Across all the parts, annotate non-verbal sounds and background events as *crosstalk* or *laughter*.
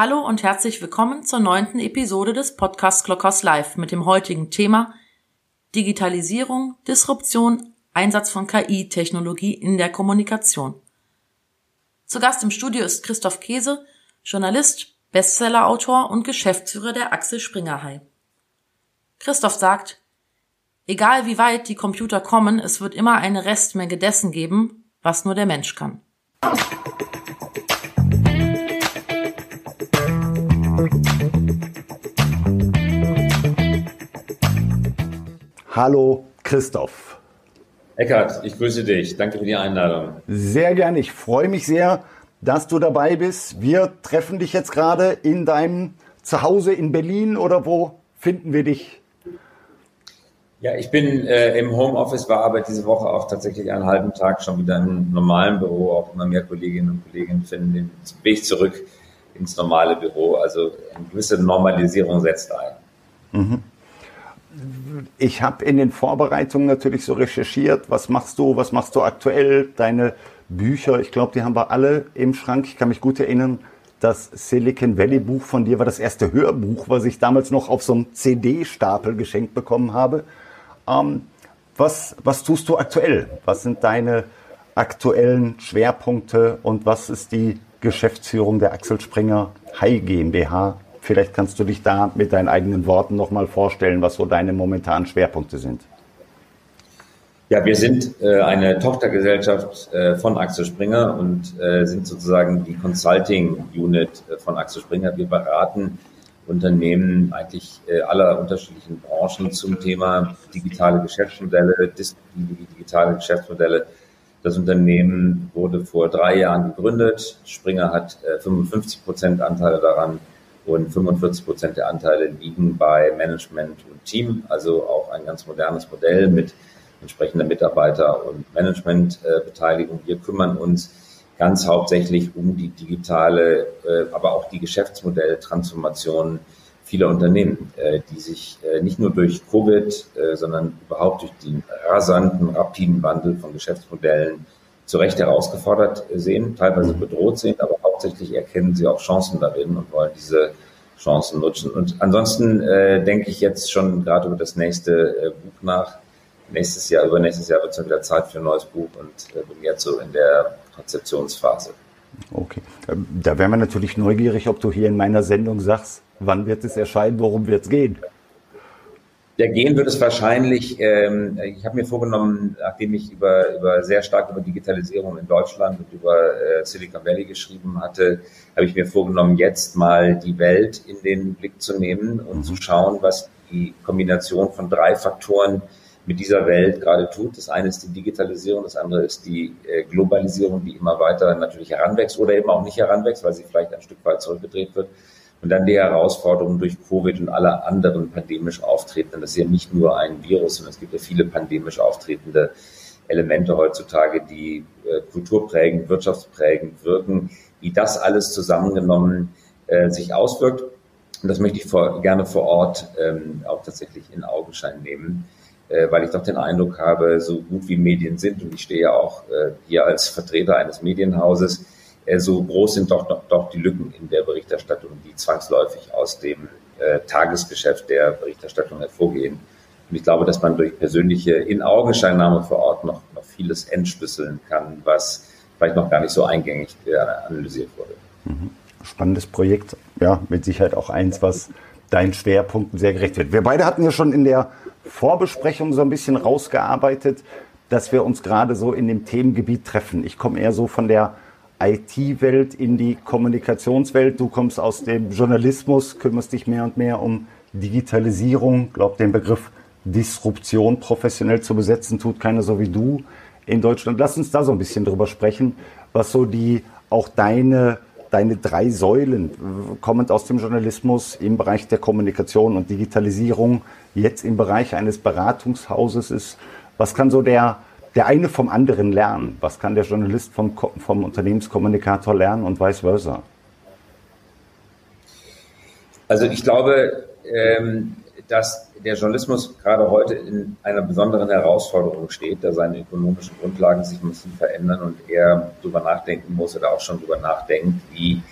Hallo und herzlich willkommen zur neunten Episode des Podcast Glockers Live mit dem heutigen Thema Digitalisierung, Disruption, Einsatz von KI-Technologie in der Kommunikation. Zu Gast im Studio ist Christoph Käse, Journalist, Bestsellerautor und Geschäftsführer der Axel Springer High. Christoph sagt, egal wie weit die Computer kommen, es wird immer eine Restmenge dessen geben, was nur der Mensch kann. Hallo Christoph. Eckart, ich grüße dich. Danke für die Einladung. Sehr gerne. Ich freue mich sehr, dass du dabei bist. Wir treffen dich jetzt gerade in deinem Zuhause in Berlin oder wo finden wir dich? Ja, ich bin äh, im Homeoffice, war aber diese Woche auch tatsächlich einen halben Tag schon wieder im normalen Büro. Auch immer mehr Kolleginnen und Kollegen finden den Weg zurück ins normale Büro. Also eine gewisse Normalisierung setzt ein. Mhm. Ich habe in den Vorbereitungen natürlich so recherchiert, was machst du, was machst du aktuell, deine Bücher, ich glaube, die haben wir alle im Schrank. Ich kann mich gut erinnern, das Silicon Valley Buch von dir war das erste Hörbuch, was ich damals noch auf so einem CD-Stapel geschenkt bekommen habe. Ähm, was, was tust du aktuell? Was sind deine aktuellen Schwerpunkte und was ist die Geschäftsführung der Axel Springer High GmbH? Vielleicht kannst du dich da mit deinen eigenen Worten nochmal vorstellen, was so deine momentanen Schwerpunkte sind. Ja, wir sind äh, eine Tochtergesellschaft äh, von Axel Springer und äh, sind sozusagen die Consulting Unit äh, von Axel Springer. Wir beraten Unternehmen eigentlich äh, aller unterschiedlichen Branchen zum Thema digitale Geschäftsmodelle, digitale Geschäftsmodelle. Das Unternehmen wurde vor drei Jahren gegründet. Springer hat 55 äh, Prozent Anteile daran und 45 Prozent der Anteile liegen bei Management und Team. Also auch ein ganz modernes Modell mit entsprechender Mitarbeiter- und Managementbeteiligung. Wir kümmern uns ganz hauptsächlich um die digitale, äh, aber auch die Geschäftsmodelltransformation vieler Unternehmen, äh, die sich äh, nicht nur durch Covid, sondern überhaupt durch den rasanten, rapiden Wandel von Geschäftsmodellen zu Recht herausgefordert sehen, teilweise bedroht sehen, aber hauptsächlich erkennen sie auch Chancen darin und wollen diese Chancen nutzen. Und ansonsten äh, denke ich jetzt schon gerade über das nächste äh, Buch nach, nächstes Jahr, übernächstes Jahr wird es dann wieder Zeit für ein neues Buch und äh, bin jetzt so in der Konzeptionsphase. Okay. Ähm, da wären wir natürlich neugierig, ob du hier in meiner Sendung sagst, wann wird es erscheinen, worum wird es gehen? Ja, gehen wird es wahrscheinlich, ähm, ich habe mir vorgenommen, nachdem ich über, über sehr stark über Digitalisierung in Deutschland und über äh, Silicon Valley geschrieben hatte, habe ich mir vorgenommen, jetzt mal die Welt in den Blick zu nehmen und mhm. zu schauen, was die Kombination von drei Faktoren mit dieser Welt gerade tut. Das eine ist die Digitalisierung, das andere ist die äh, Globalisierung, die immer weiter natürlich heranwächst oder eben auch nicht heranwächst, weil sie vielleicht ein Stück weit zurückgedreht wird. Und dann die Herausforderungen durch Covid und alle anderen pandemisch auftretenden. Das ist ja nicht nur ein Virus, sondern es gibt ja viele pandemisch auftretende Elemente heutzutage, die äh, kulturprägend, wirtschaftsprägend wirken, wie das alles zusammengenommen äh, sich auswirkt. Und das möchte ich vor, gerne vor Ort ähm, auch tatsächlich in Augenschein nehmen äh, weil ich doch den Eindruck habe, so gut wie Medien sind, und ich stehe ja auch äh, hier als Vertreter eines Medienhauses, so groß sind doch, doch, doch die Lücken in der Berichterstattung, die zwangsläufig aus dem äh, Tagesgeschäft der Berichterstattung hervorgehen. Und ich glaube, dass man durch persönliche In-Augenscheinnahme vor Ort noch, noch vieles entschlüsseln kann, was vielleicht noch gar nicht so eingängig äh, analysiert wurde. Mhm. Spannendes Projekt, ja, mit Sicherheit auch eins, was deinen Schwerpunkten sehr gerecht wird. Wir beide hatten ja schon in der Vorbesprechung so ein bisschen rausgearbeitet, dass wir uns gerade so in dem Themengebiet treffen. Ich komme eher so von der IT-Welt in die Kommunikationswelt. Du kommst aus dem Journalismus, kümmerst dich mehr und mehr um Digitalisierung. Glaub, den Begriff Disruption professionell zu besetzen, tut keiner so wie du in Deutschland. Lass uns da so ein bisschen drüber sprechen, was so die auch deine deine drei Säulen, kommend aus dem Journalismus im Bereich der Kommunikation und Digitalisierung, jetzt im Bereich eines Beratungshauses ist. Was kann so der, der eine vom anderen lernen? Was kann der Journalist vom, vom Unternehmenskommunikator lernen und vice versa? Also ich glaube, ähm, dass der Journalismus gerade heute in einer besonderen Herausforderung steht, da seine ökonomischen Grundlagen sich müssen verändern und er darüber nachdenken muss oder auch schon darüber nachdenkt, wie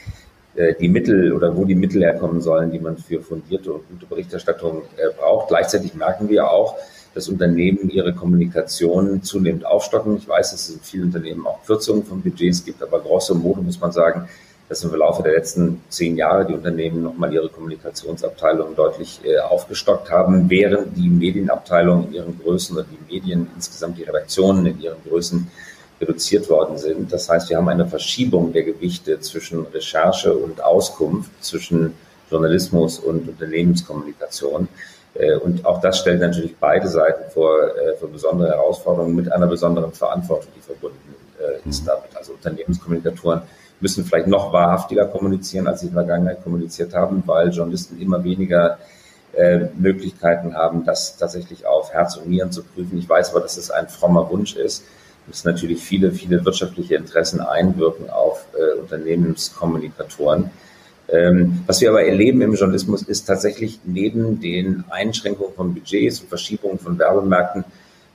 äh, die Mittel oder wo die Mittel herkommen sollen, die man für fundierte und gute Berichterstattung äh, braucht. Gleichzeitig merken wir auch, dass Unternehmen ihre Kommunikation zunehmend aufstocken. Ich weiß, dass es in vielen Unternehmen auch Kürzungen von Budgets gibt, aber grosso modo muss man sagen, dass im Laufe der letzten zehn Jahre die Unternehmen nochmal ihre Kommunikationsabteilung deutlich äh, aufgestockt haben, während die Medienabteilungen in ihren Größen oder die Medien insgesamt die Redaktionen in ihren Größen reduziert worden sind. Das heißt, wir haben eine Verschiebung der Gewichte zwischen Recherche und Auskunft, zwischen Journalismus und Unternehmenskommunikation. Äh, und auch das stellt natürlich beide Seiten vor, äh, vor besondere Herausforderungen mit einer besonderen Verantwortung, die verbunden äh, ist mhm. damit. Also Unternehmenskommunikatoren müssen vielleicht noch wahrhaftiger kommunizieren, als sie in der Vergangenheit kommuniziert haben, weil Journalisten immer weniger äh, Möglichkeiten haben, das tatsächlich auf Herz und Nieren zu prüfen. Ich weiß aber, dass es ein frommer Wunsch ist, dass natürlich viele, viele wirtschaftliche Interessen einwirken auf äh, Unternehmenskommunikatoren. Ähm, was wir aber erleben im Journalismus ist tatsächlich neben den Einschränkungen von Budgets und Verschiebungen von Werbemärkten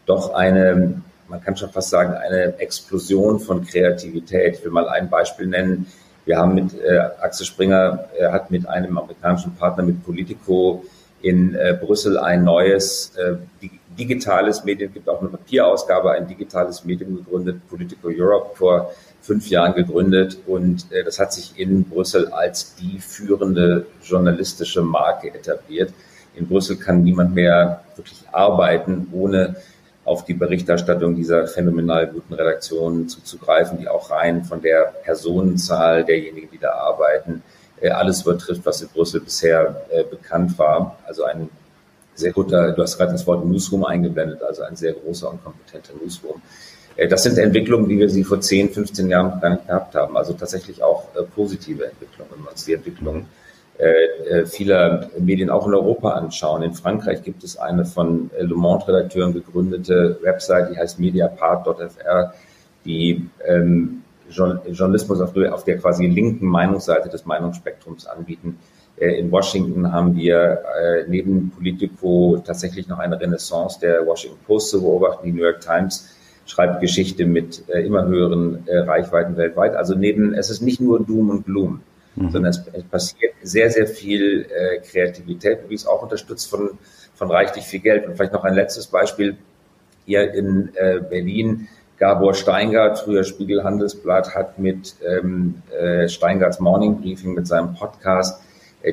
doch eine man kann schon fast sagen, eine Explosion von Kreativität. Ich will mal ein Beispiel nennen. Wir haben mit äh, Axel Springer, er hat mit einem amerikanischen Partner, mit Politico in äh, Brüssel ein neues äh, digitales Medium, gibt auch eine Papierausgabe, ein digitales Medium gegründet, Politico Europe vor fünf Jahren gegründet und äh, das hat sich in Brüssel als die führende journalistische Marke etabliert. In Brüssel kann niemand mehr wirklich arbeiten, ohne auf die Berichterstattung dieser phänomenal guten Redaktionen zuzugreifen, die auch rein von der Personenzahl derjenigen, die da arbeiten, äh, alles übertrifft, was in Brüssel bisher äh, bekannt war. Also ein sehr guter, du hast gerade das Wort Newsroom eingeblendet, also ein sehr großer und kompetenter Newsroom. Äh, das sind Entwicklungen, wie wir sie vor 10, 15 Jahren gar nicht gehabt haben. Also tatsächlich auch positive Entwicklungen, wenn wir uns die Entwicklungen äh, äh, vieler Medien auch in Europa anschauen. In Frankreich gibt es eine von äh, Le Monde-Redakteuren gegründete Website, die heißt mediapart.fr, die ähm, Journalismus auf, der quasi linken Meinungsseite des Meinungsspektrums anbieten. Äh, in Washington haben wir äh, neben Politico tatsächlich noch eine Renaissance der Washington Post zu beobachten. Die New York Times schreibt Geschichte mit äh, immer höheren Reichweiten weltweit. Also neben, es ist nicht nur Doom und Gloom mhm. sondern es, passiert sehr, sehr viel Kreativität, es auch unterstützt von, von reichlich viel Geld. Und vielleicht noch ein letztes Beispiel. Hier in Berlin, Gabor Steingart, früher Spiegel Handelsblatt, hat mit ähm, äh, Steingarts Morning Briefing, mit seinem Podcast,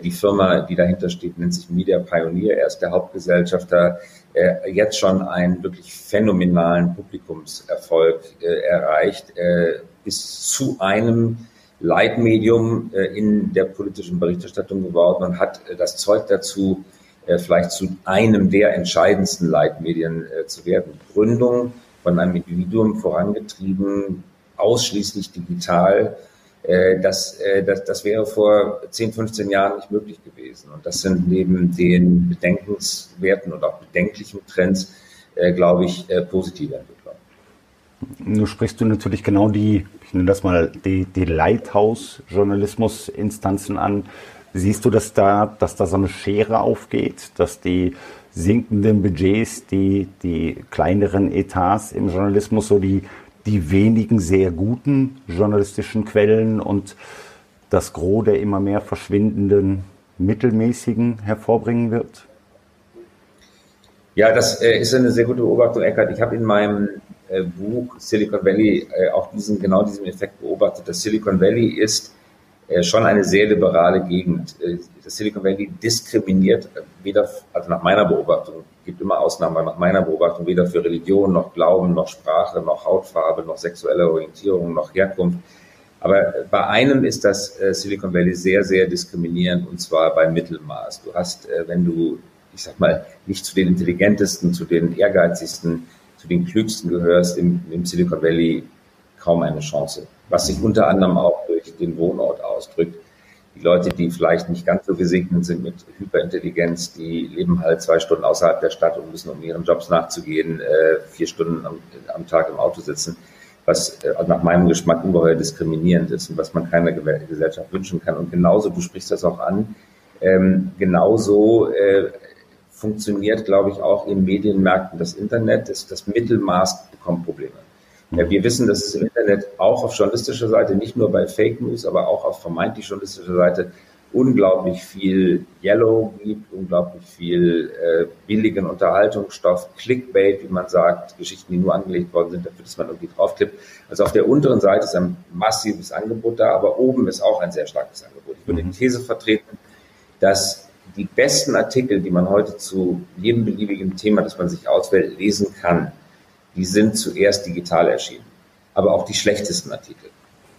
die Firma, die dahinter steht, nennt sich Media Pioneer. Er ist der Hauptgesellschafter, äh, jetzt schon einen wirklich phänomenalen Publikumserfolg äh, erreicht, äh, bis zu einem Leitmedium äh, in der politischen Berichterstattung geworden und hat äh, das Zeug dazu, äh, vielleicht zu einem der entscheidendsten Leitmedien zu werden. Gründung von einem Individuum vorangetrieben, ausschließlich digital. Das, das, das wäre vor 10, 15 Jahren nicht möglich gewesen. Und das sind neben den bedenkenswerten und auch bedenklichen Trends, glaube ich, positive Entwicklungen. Nun sprichst du natürlich genau die ich nenne das mal die, die Lighthouse-Journalismus-Instanzen an. Siehst du, dass da, dass da so eine Schere aufgeht, dass die sinkenden Budgets, die, die kleineren Etats im Journalismus, so die, die wenigen sehr guten journalistischen Quellen und das Gros der immer mehr verschwindenden mittelmäßigen hervorbringen wird? Ja, das äh, ist eine sehr gute Beobachtung, Eckert. Ich habe in meinem äh, Buch Silicon Valley äh, auch diesen, genau diesen Effekt beobachtet. Das Silicon Valley ist schon eine sehr liberale Gegend. Das Silicon Valley diskriminiert weder, also nach meiner Beobachtung, gibt immer Ausnahmen, nach meiner Beobachtung weder für Religion, noch Glauben, noch Sprache, noch Hautfarbe, noch sexuelle Orientierung, noch Herkunft. Aber bei einem ist das äh, Silicon Valley sehr, sehr diskriminierend und zwar beim Mittelmaß. Du hast, äh, wenn du, ich sag mal, nicht zu den intelligentesten, zu den ehrgeizigsten zu den klügsten gehörst im, im Silicon Valley kaum eine Chance. Was sich unter anderem auch durch den Wohnort ausdrückt. Die Leute, die vielleicht nicht ganz so gesegnet sind mit Hyperintelligenz, die leben halt zwei Stunden außerhalb der Stadt und müssen, um ihren Jobs nachzugehen, äh, vier Stunden am, am Tag im Auto sitzen, was äh, nach meinem Geschmack ungeheuer diskriminierend ist und was man keiner Gesellschaft wünschen kann. Und genauso, du sprichst das auch an, ähm, genauso äh, funktioniert, glaube ich, auch in Medienmärkten das Internet. Das, das Mittelmaß bekommt Probleme. Wir wissen, dass es im Internet auch auf journalistischer Seite, nicht nur bei Fake News, aber auch auf vermeintlich journalistischer Seite unglaublich viel Yellow gibt, unglaublich viel äh, billigen Unterhaltungsstoff, Clickbait, wie man sagt, Geschichten, die nur angelegt worden sind, dafür, dass man irgendwie draufklippt. Also auf der unteren Seite ist ein massives Angebot da, aber oben ist auch ein sehr starkes Angebot. Ich würde mhm. die These vertreten, dass die besten Artikel, die man heute zu jedem beliebigen Thema, das man sich auswählt, lesen kann, die sind zuerst digital erschienen. Aber auch die schlechtesten Artikel.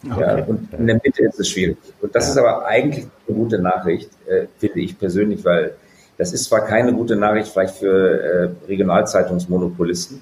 Okay. Ja, und in der Mitte ist es schwierig. Und das ja. ist aber eigentlich eine gute Nachricht, äh, finde ich persönlich, weil das ist zwar keine gute Nachricht vielleicht für äh, Regionalzeitungsmonopolisten,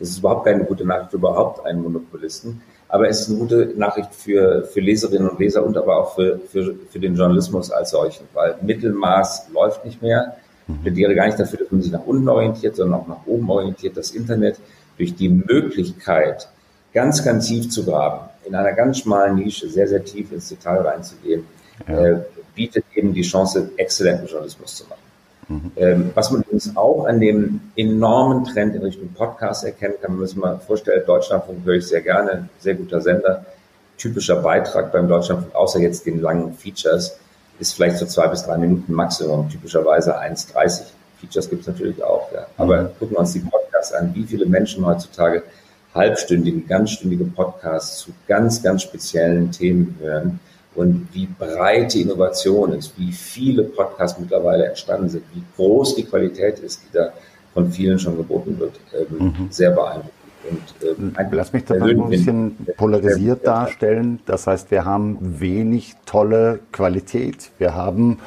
es ist überhaupt keine gute Nachricht für überhaupt einen Monopolisten, aber es ist eine gute Nachricht für, für Leserinnen und Leser und aber auch für, für, für den Journalismus als solchen, weil Mittelmaß läuft nicht mehr. Ich plädiere gar nicht dafür, dass man sich nach unten orientiert, sondern auch nach oben orientiert. Das Internet durch die Möglichkeit, ganz, ganz tief zu graben, in einer ganz schmalen Nische sehr, sehr tief ins Detail reinzugehen, ja. äh, bietet eben die Chance, exzellenten Journalismus zu machen. Mhm. Ähm, was man übrigens auch an dem enormen Trend in Richtung Podcast erkennen kann, wenn man sich mal vorstellt, Deutschlandfunk höre ich sehr gerne, sehr guter Sender, typischer Beitrag beim Deutschlandfunk, außer jetzt den langen Features, ist vielleicht so zwei bis drei Minuten Maximum, typischerweise 1,30. Features gibt es natürlich auch, ja. Aber mhm. gucken wir uns die Podcasts an, wie viele Menschen heutzutage halbstündige, ganzstündige Podcasts zu ganz, ganz speziellen Themen hören und wie breit die Innovation ist, wie viele Podcasts mittlerweile entstanden sind, wie groß die Qualität ist, die da von vielen schon geboten wird, ähm, mhm. sehr beeindruckend. Und, äh, Lass mich das mal ein bisschen polarisiert darstellen. Das heißt, wir haben wenig tolle Qualität. Wir haben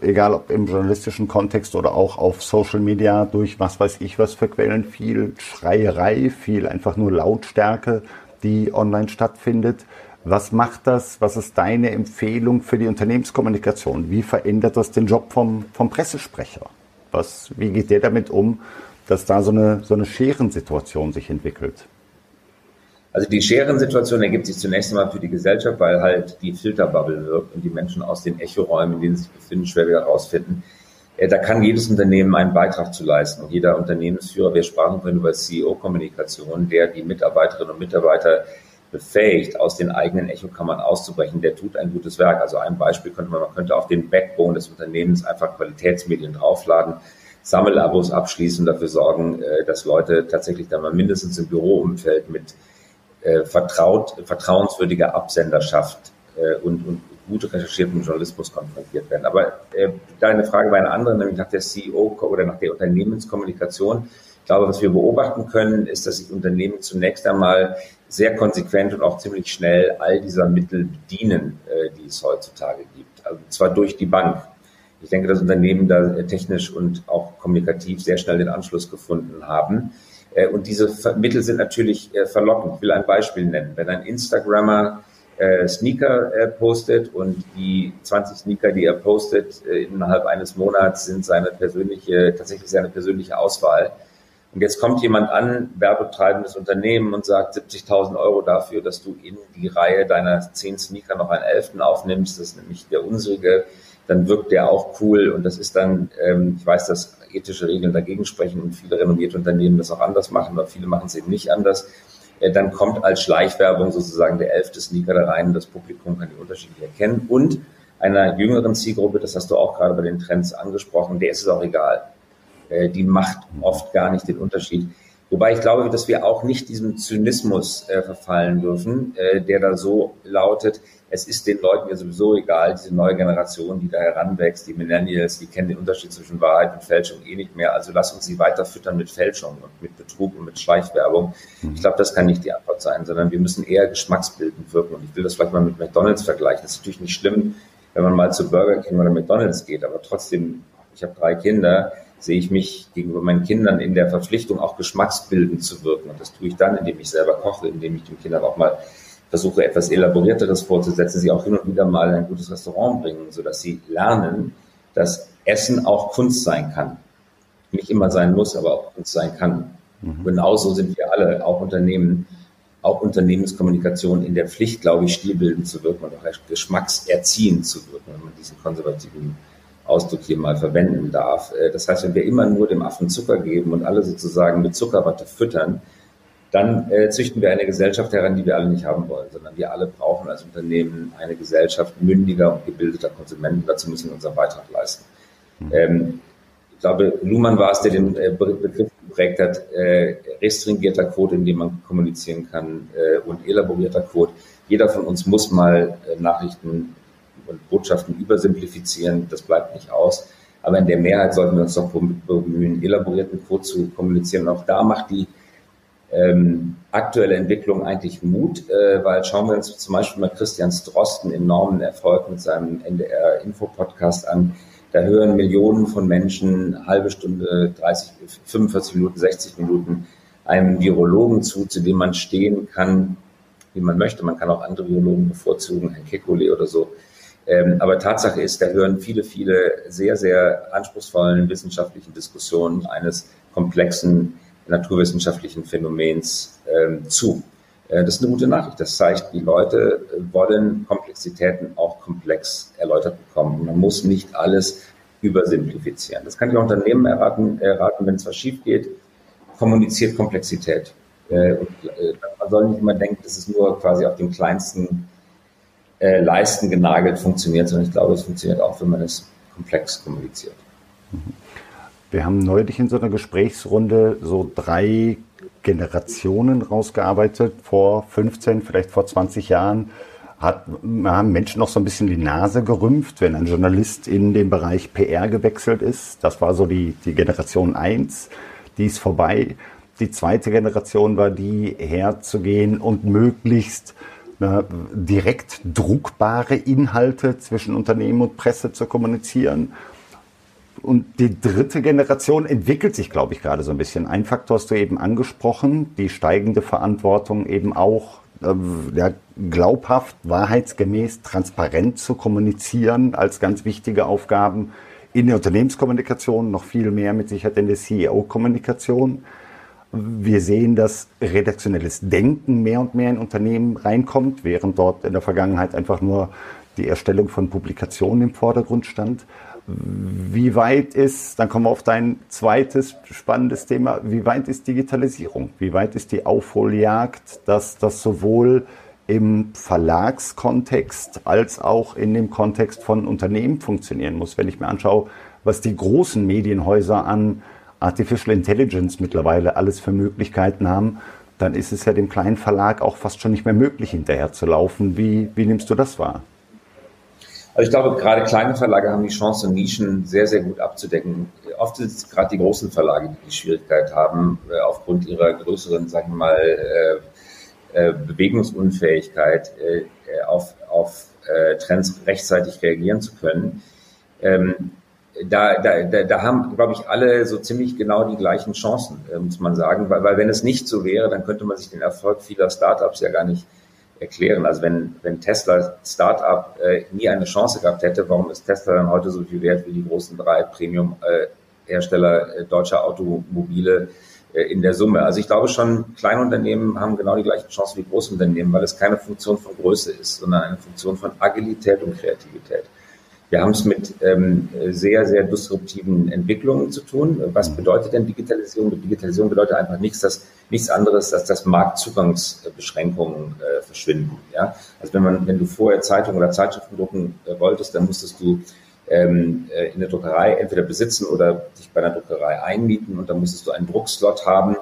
egal ob im journalistischen Kontext oder auch auf Social Media durch was weiß ich was für Quellen, viel Schreierei, viel einfach nur Lautstärke, die online stattfindet. Was macht das? Was ist deine Empfehlung für die Unternehmenskommunikation? Wie verändert das den Job vom, vom Pressesprecher? Was, wie geht der damit um, dass da so eine, so eine Scherensituation sich entwickelt? Also die Scherensituation ergibt sich zunächst einmal für die Gesellschaft, weil halt die Filterbubble wirkt und die Menschen aus den Echoräumen, in denen sie sich befinden, schwer wieder rausfinden. Äh, da kann jedes Unternehmen einen Beitrag zu leisten. Und jeder Unternehmensführer, wir sprachen vorhin über CEO-Kommunikation, der die Mitarbeiterinnen und Mitarbeiter befähigt, aus den eigenen Echokammern auszubrechen, der tut ein gutes Werk. Also ein Beispiel könnte man, man könnte auf den Backbone des Unternehmens einfach Qualitätsmedien draufladen, Sammelabos abschließen, dafür sorgen, äh, dass Leute tatsächlich dann mal mindestens im Büroumfeld mit äh, vertraut, vertrauenswürdiger Absenderschaft äh, und, und gut recherchierten Journalismus konfrontiert werden. Aber äh, deine Frage war eine andere, nämlich nach der CEO oder nach der Unternehmenskommunikation. Ich glaube, was wir beobachten können, ist, dass sich Unternehmen zunächst einmal sehr konsequent und auch ziemlich schnell all dieser Mittel bedienen, äh, die es heutzutage gibt. Also zwar durch die Bank. Ich denke, dass Unternehmen da technisch und auch kommunikativ sehr schnell den Anschluss gefunden haben. Äh, und diese Mittel sind natürlich äh, verlockend. Ich will ein Beispiel nennen. Wenn ein Instagrammer äh, Sneaker postet und die 20 Sneaker, die er postet, innerhalb eines Monats sind seine persönliche, tatsächlich seine persönliche Auswahl. Und jetzt kommt jemand an, werbetreibendes Unternehmen und sagt 70.000 Euro dafür, dass du in die Reihe deiner 10 Sneaker noch einen elften aufnimmst. Das ist nämlich der unsrige. Dann wirkt der auch cool und das ist dann, ähm, ich weiß, dass ethische Regeln dagegen sprechen und viele renommierte Unternehmen das auch anders machen, aber viele machen es eben nicht anders. Äh, dann kommt als Schleichwerbung sozusagen der elfte Sneaker da rein, das Publikum kann die Unterschiede erkennen und einer jüngeren Zielgruppe, das hast du auch gerade bei den Trends angesprochen, der ist es auch egal. Äh, die macht oft gar nicht den Unterschied. Wobei ich glaube, dass wir auch nicht diesem Zynismus äh, verfallen dürfen, äh, der da so lautet, es ist den Leuten ja sowieso egal, diese neue Generation, die da heranwächst, die Millennials, die kennen den Unterschied zwischen Wahrheit und Fälschung eh nicht mehr. Also lass uns sie weiter füttern mit Fälschung und mit Betrug und mit Schleichwerbung. Ich glaube, das kann nicht die Antwort sein, sondern wir müssen eher geschmacksbildend wirken. Und ich will das vielleicht mal mit McDonalds vergleichen. Das ist natürlich nicht schlimm, wenn man mal zu Burger King oder McDonalds geht, aber trotzdem, ich habe drei Kinder, sehe ich mich gegenüber meinen Kindern in der Verpflichtung, auch geschmacksbildend zu wirken. Und das tue ich dann, indem ich selber koche, indem ich den Kindern auch mal versuche, etwas elaborierteres vorzusetzen, sie auch hin und wieder mal in ein gutes Restaurant bringen, sodass sie lernen, dass Essen auch Kunst sein kann. Nicht immer sein muss, aber auch Kunst sein kann. Mhm. Genauso sind wir alle, auch Unternehmen, auch Unternehmenskommunikation in der Pflicht, glaube ich, stilbildend zu wirken und auch geschmackserziehend zu wirken, wenn man diesen konservativen Ausdruck hier mal verwenden darf. Äh, das heißt, wenn wir immer nur dem Affen Zucker geben und alle sozusagen mit Zuckerwatte füttern, dann äh, züchten wir eine Gesellschaft heran, die wir alle nicht haben wollen, sondern wir alle brauchen als Unternehmen eine Gesellschaft mündiger und gebildeter Konsumenten. Dazu müssen wir unseren Beitrag leisten. Mhm. Ähm, ich glaube, Luhmann war es, der den äh, Begriff geprägt hat, äh, restringierter Code, in dem man kommunizieren kann, äh, und elaborierter Code. Jeder von uns muss mal äh, Nachrichten und Botschaften übersimplifizieren. Das bleibt nicht aus. Aber in der Mehrheit sollten wir uns doch bemühen, elaborierten Code zu kommunizieren. Und auch da macht die ähm, aktuelle Entwicklung eigentlich Mut, äh, weil schauen wir uns zum Beispiel mal Christian Strosten enormen Erfolg mit seinem NDR-Info-Podcast an. Da hören Millionen von Menschen halbe Stunde, 30, 45 Minuten, 60 Minuten einem Virologen zu, zu dem man stehen kann, wie man möchte. Man kann auch andere Virologen bevorzugen, ein Kekulé oder so. Ähm, aber Tatsache ist, da hören viele, viele sehr, sehr anspruchsvollen wissenschaftlichen Diskussionen eines komplexen naturwissenschaftlichen Phänomens ähm, zu. Äh, das ist eine gute Nachricht. Das zeigt, die Leute wollen Komplexitäten auch komplex erläutert bekommen. Man muss nicht alles übersimplifizieren. Das kann ich auch Unternehmen erraten, erraten wenn es was schief geht, kommuniziert Komplexität. Äh, und, äh, man soll nicht immer denken, dass es nur quasi auf den kleinsten äh, Leisten genagelt funktioniert, sondern ich glaube, es funktioniert auch, wenn man es komplex kommuniziert. Wir haben neulich in so einer Gesprächsrunde so drei Generationen rausgearbeitet. Vor 15, vielleicht vor 20 Jahren hat, haben Menschen noch so ein bisschen die Nase gerümpft, wenn ein Journalist in den Bereich PR gewechselt ist. Das war so die, die Generation 1. Die ist vorbei. Die zweite Generation war die, herzugehen und möglichst ne, direkt druckbare Inhalte zwischen Unternehmen und Presse zu kommunizieren. Und die dritte Generation entwickelt sich, glaube ich, gerade so ein bisschen. Ein Faktor hast du eben angesprochen, die steigende Verantwortung eben auch äh, ja, glaubhaft, wahrheitsgemäß, transparent zu kommunizieren als ganz wichtige Aufgaben in der Unternehmenskommunikation, noch viel mehr mit Sicherheit in der CEO-Kommunikation. Wir sehen, dass redaktionelles Denken mehr und mehr in Unternehmen reinkommt, während dort in der Vergangenheit einfach nur die Erstellung von Publikationen im Vordergrund stand. Wie weit ist, dann kommen wir auf dein zweites spannendes Thema, wie weit ist Digitalisierung? Wie weit ist die Aufholjagd, dass das sowohl im Verlagskontext als auch in dem Kontext von Unternehmen funktionieren muss? Wenn ich mir anschaue, was die großen Medienhäuser an Artificial Intelligence mittlerweile alles für Möglichkeiten haben, dann ist es ja dem kleinen Verlag auch fast schon nicht mehr möglich, hinterher zu laufen. Wie, wie nimmst du das wahr? Also ich glaube, gerade kleine Verlage haben die Chance, Nischen sehr, sehr gut abzudecken. Oft sind es gerade die großen Verlage, die die Schwierigkeit haben, äh, aufgrund ihrer größeren, sagen wir mal, äh, äh, Bewegungsunfähigkeit auf, auf Trends rechtzeitig reagieren zu können. Ähm, da, da, da, haben, glaube ich, alle so ziemlich genau die gleichen Chancen, äh, muss man sagen. Weil, weil wenn es nicht so wäre, dann könnte man sich den Erfolg vieler Startups ja gar nicht erklären. Also wenn, wenn Tesla Startup äh, nie eine Chance gehabt hätte, warum ist Tesla dann heute so viel wert wie die großen drei Premium-Hersteller äh, deutscher Automobile äh, in der Summe? Also ich glaube schon, Kleinunternehmen haben genau die gleichen Chancen wie Großunternehmen, weil es keine Funktion von Größe ist, sondern eine Funktion von Agilität und Kreativität. Wir haben es mit ähm, sehr, sehr disruptiven Entwicklungen zu tun. Was mhm. bedeutet denn Digitalisierung? Digitalisierung bedeutet einfach nichts, dass, nichts anderes, als dass Marktzugangsbeschränkungen äh, verschwinden. Ja? Also wenn man, wenn du vorher Zeitungen oder Zeitschriften drucken äh, wolltest, dann musstest du ähm, äh, in der Druckerei entweder besitzen oder dich bei einer Druckerei einmieten und dann musstest du einen Druckslot haben.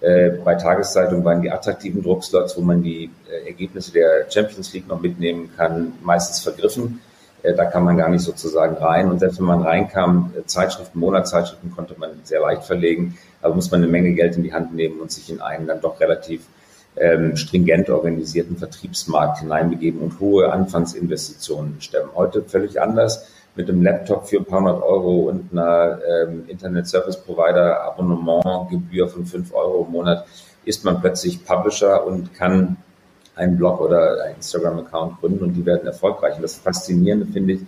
Äh, bei Tageszeitungen waren die attraktiven Druckslots, wo man die äh, Ergebnisse der Champions League noch mitnehmen kann, meistens vergriffen. Äh, da kann man gar nicht sozusagen rein. Und selbst wenn man reinkam, äh, Zeitschriften, Monatszeitschriften konnte man sehr leicht verlegen, aber muss man eine Menge Geld in die Hand nehmen und sich in einen dann doch relativ ähm, stringent organisierten Vertriebsmarkt hineinbegeben und hohe Anfangsinvestitionen stemmen. Heute völlig anders. Mit einem Laptop für ein paar hundert Euro und einer ähm, Internet Service Provider Abonnementgebühr von fünf Euro im Monat ist man plötzlich Publisher und kann einen Blog oder einen Instagram-Account gründen und die werden erfolgreich. Und das Faszinierende finde ich,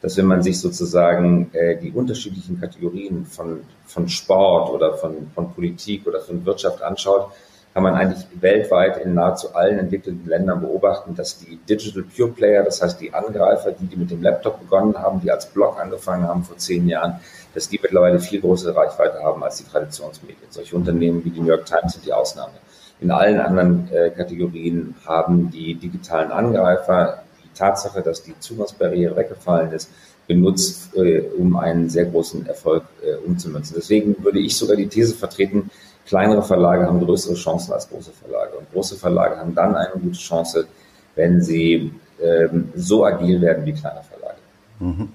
dass wenn man sich sozusagen äh, die unterschiedlichen Kategorien von, von Sport oder von, von Politik oder von Wirtschaft anschaut, kann man eigentlich weltweit in nahezu allen entwickelten Ländern beobachten, dass die Digital Pure Player, das heißt die Angreifer, die, die mit dem Laptop begonnen haben, die als Blog angefangen haben vor zehn Jahren, dass die mittlerweile viel größere Reichweite haben als die Traditionsmedien. Solche Unternehmen wie die New York Times sind die Ausnahme. In allen anderen äh, Kategorien haben die digitalen Angreifer die Tatsache, dass die Zugangsbarriere weggefallen ist, genutzt, äh, um einen sehr großen Erfolg äh, umzumünzen. Deswegen würde ich sogar die These vertreten, kleinere Verlage haben größere Chancen als große Verlage. Und große Verlage haben dann eine gute Chance, wenn sie ähm, so agil werden wie kleine Verlage. Mhm.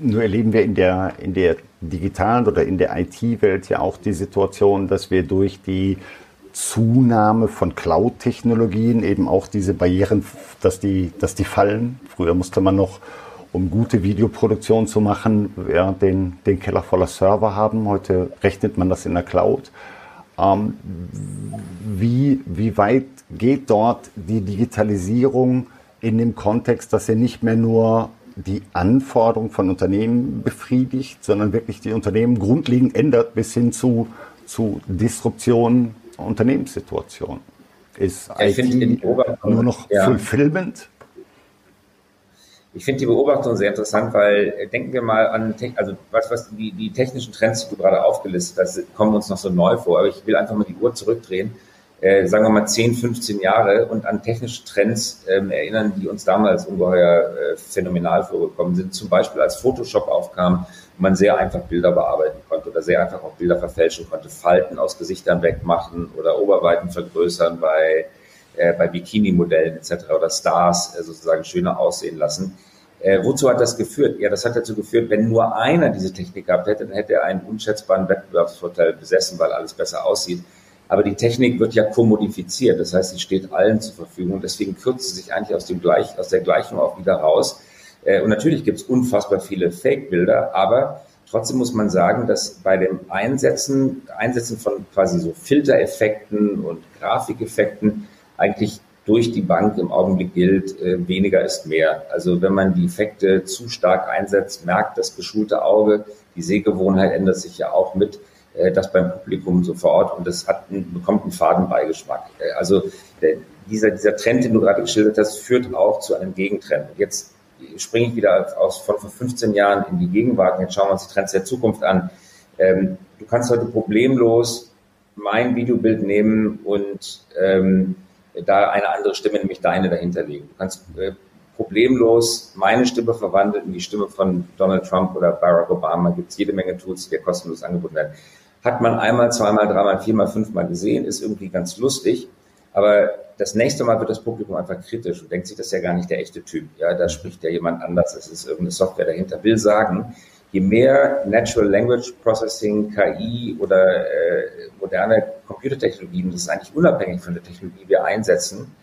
Nur erleben wir in der, in der digitalen oder in der IT-Welt ja auch die Situation, dass wir durch die Zunahme von Cloud-Technologien eben auch diese Barrieren, dass die, dass die fallen. Früher musste man noch, um gute Videoproduktion zu machen, ja, den, den Keller voller Server haben. Heute rechnet man das in der Cloud. Ähm, wie, wie weit geht dort die Digitalisierung in dem Kontext, dass ihr nicht mehr nur die Anforderungen von Unternehmen befriedigt, sondern wirklich die Unternehmen grundlegend ändert bis hin zu, zu Disruption Unternehmenssituation. Ist ja, IT nur noch ja. fulfillment? Ich finde die Beobachtung sehr interessant, weil äh, denken wir mal an, also was, was die, die technischen Trends, die du gerade aufgelistet hast, kommen uns noch so neu vor. Aber ich will einfach mal die Uhr zurückdrehen äh, sagen wir mal 10, 15 Jahre und an technische Trends ähm, erinnern, die uns damals ungeheuer äh, phänomenal vorgekommen sind. Zum Beispiel als Photoshop aufkam, man sehr einfach Bilder bearbeiten konnte oder sehr einfach auch Bilder verfälschen konnte, Falten aus Gesichtern wegmachen oder Oberweiten vergrößern bei, äh, bei Bikini-Modellen etc. oder Stars äh, sozusagen schöner aussehen lassen. Äh, wozu hat das geführt? Ja, das hat dazu geführt, wenn nur einer diese Technik gehabt hätte, dann hätte er einen unschätzbaren Wettbewerbsvorteil besessen, weil alles besser aussieht. Aber die Technik wird ja kommodifiziert, das heißt, sie steht allen zur Verfügung. Deswegen kürzt sie sich eigentlich aus, dem Gleich, aus der Gleichung auch wieder raus. Äh, und natürlich gibt es unfassbar viele Fake-Bilder, aber trotzdem muss man sagen, dass bei dem Einsetzen, Einsetzen von quasi so Filtereffekten und Grafikeffekten eigentlich durch die Bank im Augenblick gilt, äh, weniger ist mehr. Also wenn man die Effekte zu stark einsetzt, merkt das geschulte Auge, die Sehgewohnheit ändert sich ja auch mit. Äh, das beim Publikum so vor Ort und das hat, bekommt einen Fadenbeigeschmack. Äh, also dieser, dieser Trend, den du gerade geschildert hast, führt auch zu einem Gegentrend. Jetzt springe ich wieder aus, von vor 15 Jahren in die Gegenwart. Jetzt schauen wir uns die Trends der Zukunft an. Ähm, du kannst heute problemlos mein Videobild nehmen und ähm, da eine andere Stimme, nämlich deine, dahinter legen. Du kannst äh, problemlos meine Stimme verwandeln in die Stimme von Donald Trump oder Barack Obama. Gibt es jede Menge Tools, die dir kostenlos angeboten werden. Hat man einmal, zweimal, dreimal, viermal, fünfmal gesehen, ist irgendwie ganz lustig. Aber das nächste Mal wird das Publikum einfach kritisch und denkt sich, das ist ja gar nicht der echte Typ. Ja, da spricht ja jemand anders. Es ist irgendeine Software dahinter. Will sagen, je mehr Natural Language Processing, KI oder äh, moderne Computertechnologien, das ist eigentlich unabhängig von der Technologie, wir einsetzen,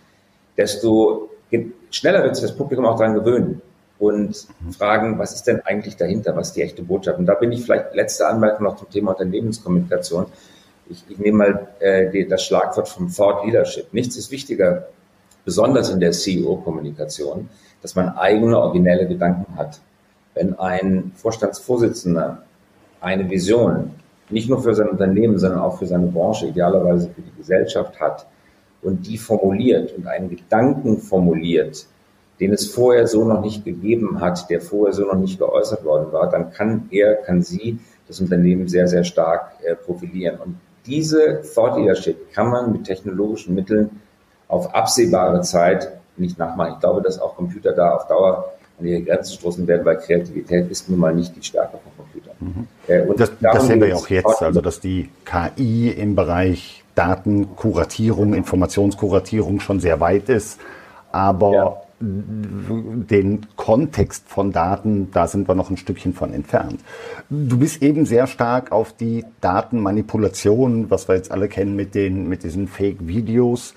desto schneller wird sich das Publikum auch daran gewöhnen und fragen, was ist denn eigentlich dahinter, was ist die echte Botschaft? Und da bin ich vielleicht letzte Anmerkung noch zum Thema Unternehmenskommunikation. Ich, ich nehme mal äh, die, das Schlagwort vom Thought Leadership. Nichts ist wichtiger, besonders in der CEO-Kommunikation, dass man eigene, originelle Gedanken hat. Wenn ein Vorstandsvorsitzender eine Vision nicht nur für sein Unternehmen, sondern auch für seine Branche, idealerweise für die Gesellschaft hat und die formuliert und einen Gedanken formuliert, den es vorher so noch nicht gegeben hat, der vorher so noch nicht geäußert worden war, dann kann er, kann sie das Unternehmen sehr, sehr stark äh, profilieren. Und diese Thought Leadership kann man mit technologischen Mitteln auf absehbare Zeit nicht nachmachen. Ich glaube, dass auch Computer da auf Dauer an ihre Grenzen stoßen werden, weil Kreativität ist nun mal nicht die Stärke von Computern. Mhm. Äh, und das, das sehen wir ja auch jetzt, also dass die KI im Bereich Datenkuratierung, Informationskuratierung schon sehr weit ist. Aber ja den Kontext von Daten, da sind wir noch ein Stückchen von entfernt. Du bist eben sehr stark auf die Datenmanipulation, was wir jetzt alle kennen mit den mit diesen Fake-Videos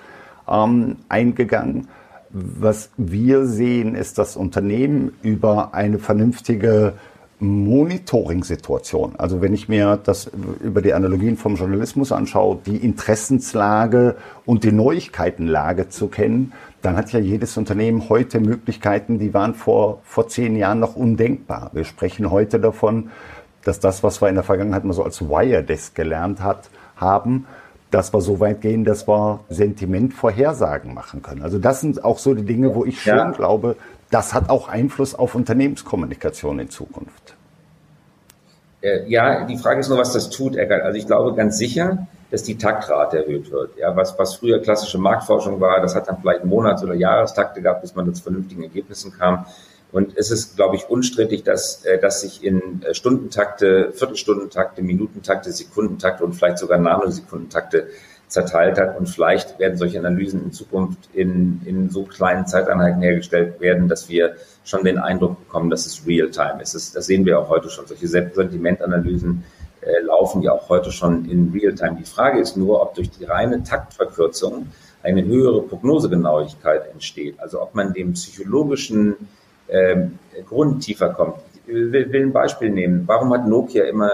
ähm, eingegangen. Was wir sehen, ist, dass Unternehmen über eine vernünftige Monitoring-Situation. Also wenn ich mir das über die Analogien vom Journalismus anschaue, die Interessenslage und die Neuigkeitenlage zu kennen, dann hat ja jedes Unternehmen heute Möglichkeiten, die waren vor, vor zehn Jahren noch undenkbar. Wir sprechen heute davon, dass das, was wir in der Vergangenheit mal so als Wiredesk gelernt hat, haben, dass wir so weit gehen, dass wir Sentimentvorhersagen machen können. Also das sind auch so die Dinge, wo ich schon ja. glaube, das hat auch Einfluss auf Unternehmenskommunikation in Zukunft. Äh, ja, die Frage ist nur, was das tut, Eckert. Also ich glaube ganz sicher, dass die Taktrate erhöht wird. Ja, was, was früher klassische Marktforschung war, das hat dann vielleicht Monats- oder Jahrestakte gehabt, bis man zu vernünftigen Ergebnissen kam. Und es ist, glaube ich, unstrittig, dass, äh, dass sich in äh, Stundentakte, Viertelstundentakte, Minutentakte, Sekundentakte und vielleicht sogar Nanosekundentakte zerteilt hat. Und vielleicht werden solche Analysen in Zukunft in, in so kleinen Zeiteinheiten hergestellt werden, dass wir schon den Eindruck bekommen, dass es Real-Time ist. Das, das sehen wir auch heute schon. Solche Sentimentanalysen äh, laufen ja auch heute schon in Real-Time. Die Frage ist nur, ob durch die reine Taktverkürzung eine höhere Prognosegenauigkeit entsteht. Also ob man dem psychologischen ähm, Grund tiefer kommt. Ich will, will ein Beispiel nehmen. Warum hat Nokia immer